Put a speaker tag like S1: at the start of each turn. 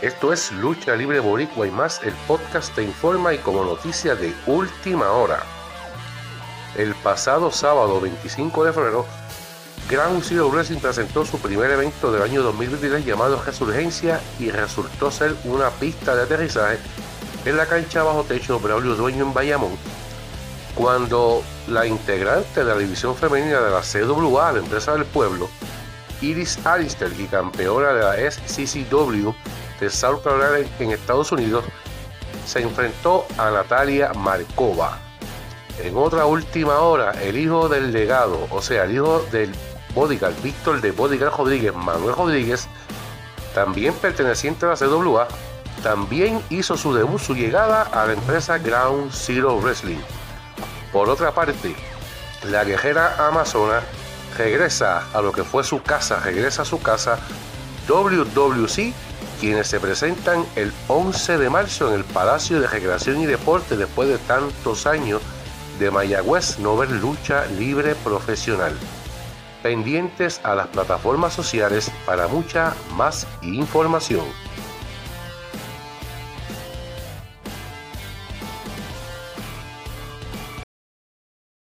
S1: Esto es Lucha Libre Boricua y más, el podcast te informa y como noticia de última hora. El pasado sábado 25 de febrero, Gran Zero Wrestling presentó su primer evento del año 2023 llamado Resurgencia y resultó ser una pista de aterrizaje en la cancha bajo techo Braulio Dueño en Bayamón, cuando la integrante de la división femenina de la CWA, la empresa del pueblo, Iris Alistair y campeona de la SCCW de South Carolina en Estados Unidos, se enfrentó a Natalia Markova. En otra última hora, el hijo del legado, o sea, el hijo del bodyguard, Víctor de Bodyguard Rodríguez, Manuel Rodríguez, también perteneciente a la CWA, también hizo su debut, su llegada a la empresa Ground Zero Wrestling. Por otra parte, la guerrera amazona regresa a lo que fue su casa, regresa a su casa WWC, quienes se presentan el 11 de marzo en el Palacio de Recreación y Deporte después de tantos años de Mayagüez no ver lucha libre profesional. Pendientes a las plataformas sociales para mucha más información.